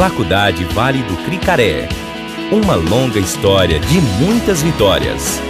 Faculdade Vale do Cricaré. Uma longa história de muitas vitórias.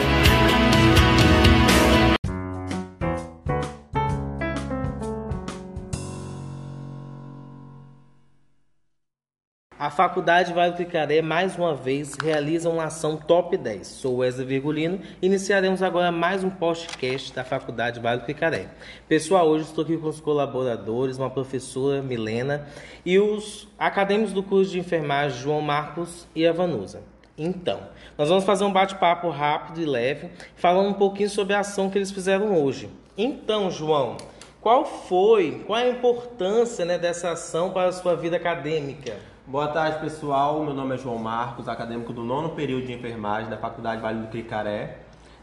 A Faculdade Vale do Cricaré, mais uma vez, realiza uma ação top 10. Sou Wesley Virgulino e iniciaremos agora mais um podcast da Faculdade Vale do Cricaré. Pessoal, hoje estou aqui com os colaboradores, uma professora, Milena, e os acadêmicos do curso de enfermagem, João Marcos e a Vanusa. Então, nós vamos fazer um bate-papo rápido e leve, falando um pouquinho sobre a ação que eles fizeram hoje. Então, João, qual foi, qual é a importância né, dessa ação para a sua vida acadêmica? Boa tarde, pessoal. Meu nome é João Marcos, acadêmico do nono período de enfermagem da Faculdade Vale do Cricaré.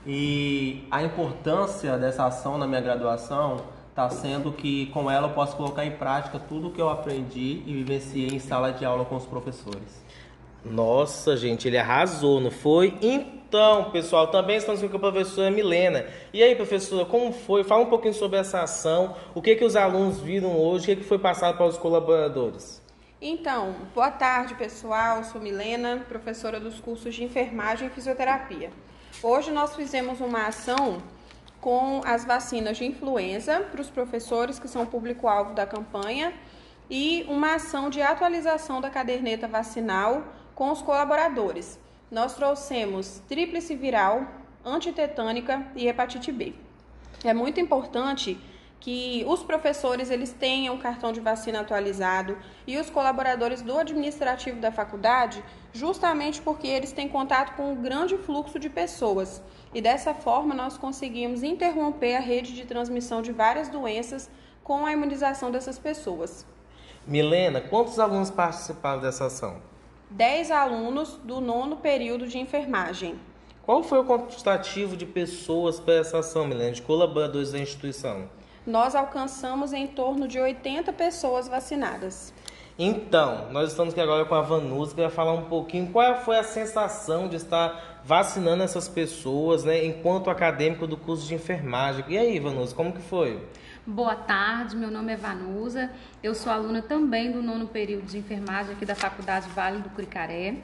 E a importância dessa ação na minha graduação está sendo que com ela eu posso colocar em prática tudo o que eu aprendi e vivenciei em sala de aula com os professores. Nossa, gente, ele arrasou, não foi? Então, pessoal, também estamos aqui com a professora Milena. E aí, professora, como foi? Fala um pouquinho sobre essa ação, o que, que os alunos viram hoje, o que, que foi passado para os colaboradores. Então, boa tarde pessoal, sou Milena, professora dos cursos de enfermagem e fisioterapia. Hoje nós fizemos uma ação com as vacinas de influenza para os professores que são público-alvo da campanha e uma ação de atualização da caderneta vacinal com os colaboradores. Nós trouxemos tríplice viral, antitetânica e hepatite B. É muito importante que os professores eles tenham o cartão de vacina atualizado e os colaboradores do administrativo da faculdade, justamente porque eles têm contato com um grande fluxo de pessoas. E dessa forma nós conseguimos interromper a rede de transmissão de várias doenças com a imunização dessas pessoas. Milena, quantos alunos participaram dessa ação? Dez alunos do nono período de enfermagem. Qual foi o quantitativo de pessoas para essa ação, Milena, de colaboradores da instituição? nós alcançamos em torno de 80 pessoas vacinadas. Então, nós estamos aqui agora com a Vanusa, que vai falar um pouquinho qual foi a sensação de estar vacinando essas pessoas, né, enquanto acadêmico do curso de enfermagem. E aí, Vanusa, como que foi? Boa tarde, meu nome é Vanusa, eu sou aluna também do nono período de enfermagem aqui da Faculdade Vale do Cricaré.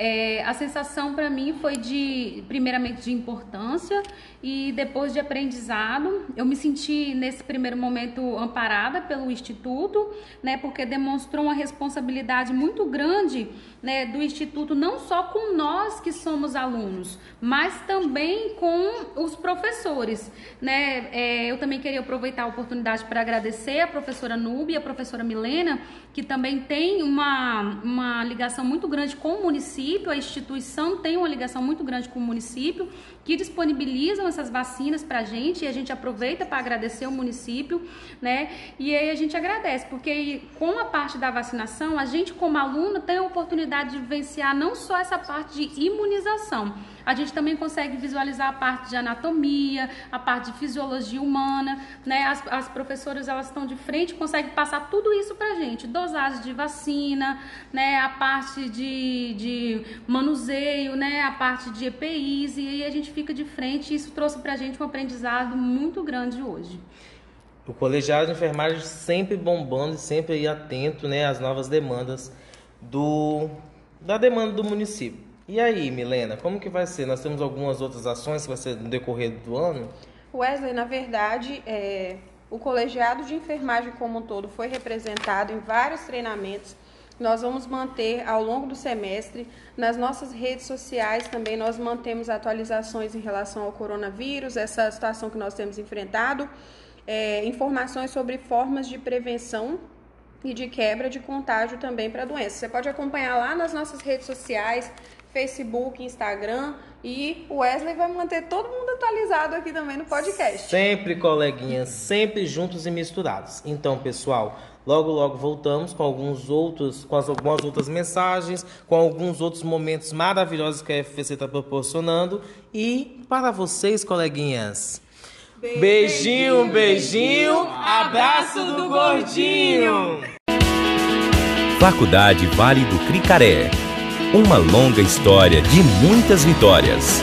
É, a sensação para mim foi de, primeiramente, de importância e depois de aprendizado. Eu me senti nesse primeiro momento amparada pelo Instituto, né, porque demonstrou uma responsabilidade muito grande né, do Instituto, não só com nós que somos alunos, mas também com os professores. Né? É, eu também queria aproveitar a oportunidade para agradecer a professora Nube e a professora Milena, que também tem uma, uma ligação muito grande com o município município, a instituição tem uma ligação muito grande com o município, que disponibilizam essas vacinas para a gente e a gente aproveita para agradecer o município, né? E aí a gente agradece, porque com a parte da vacinação, a gente como aluno tem a oportunidade de vivenciar não só essa parte de imunização, a gente também consegue visualizar a parte de anatomia, a parte de fisiologia humana, né? As, as professoras elas estão de frente, conseguem passar tudo isso para a gente, dosagem de vacina, né? A parte de, de manuseio, né? A parte de EPIs e aí a gente fica de frente e isso trouxe para a gente um aprendizado muito grande hoje. O colegiado de enfermagem sempre bombando e sempre aí atento né, às novas demandas do, da demanda do município. E aí, Milena, como que vai ser? Nós temos algumas outras ações que vai ser no decorrer do ano? Wesley, na verdade, é, o colegiado de enfermagem como um todo foi representado em vários treinamentos. Nós vamos manter ao longo do semestre. Nas nossas redes sociais também nós mantemos atualizações em relação ao coronavírus, essa situação que nós temos enfrentado, é, informações sobre formas de prevenção e de quebra de contágio também para a doença. Você pode acompanhar lá nas nossas redes sociais, Facebook, Instagram e o Wesley vai manter todo mundo atualizado aqui também no podcast. Sempre, coleguinhas, sempre juntos e misturados. Então, pessoal, logo logo voltamos com alguns outros, com as, algumas outras mensagens, com alguns outros momentos maravilhosos que a FPC está proporcionando e para vocês, coleguinhas. Beijinho, beijinho, abraço do gordinho. Faculdade Vale do Cricaré uma longa história de muitas vitórias.